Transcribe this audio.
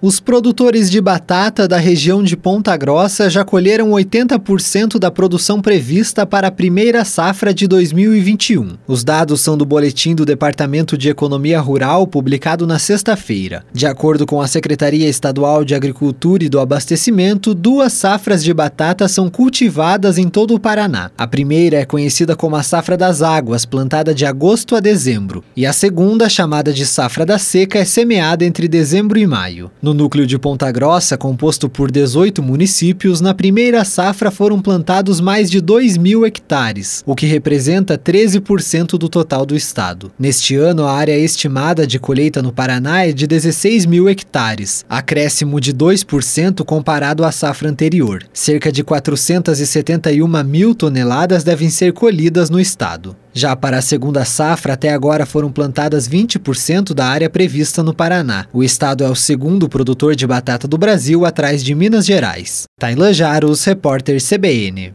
Os produtores de batata da região de Ponta Grossa já colheram 80% da produção prevista para a primeira safra de 2021. Os dados são do boletim do Departamento de Economia Rural, publicado na sexta-feira. De acordo com a Secretaria Estadual de Agricultura e do Abastecimento, duas safras de batata são cultivadas em todo o Paraná. A primeira é conhecida como a safra das águas, plantada de agosto a dezembro, e a segunda, chamada de safra da seca, é semeada entre dezembro e maio. No núcleo de Ponta Grossa, composto por 18 municípios, na primeira safra foram plantados mais de 2 mil hectares, o que representa 13% do total do estado. Neste ano, a área estimada de colheita no Paraná é de 16 mil hectares, acréscimo de 2% comparado à safra anterior. Cerca de 471 mil toneladas devem ser colhidas no estado. Já para a segunda safra, até agora foram plantadas 20% da área prevista no Paraná. O estado é o segundo produtor de batata do Brasil, atrás de Minas Gerais. Tailan Jaros, repórter CBN.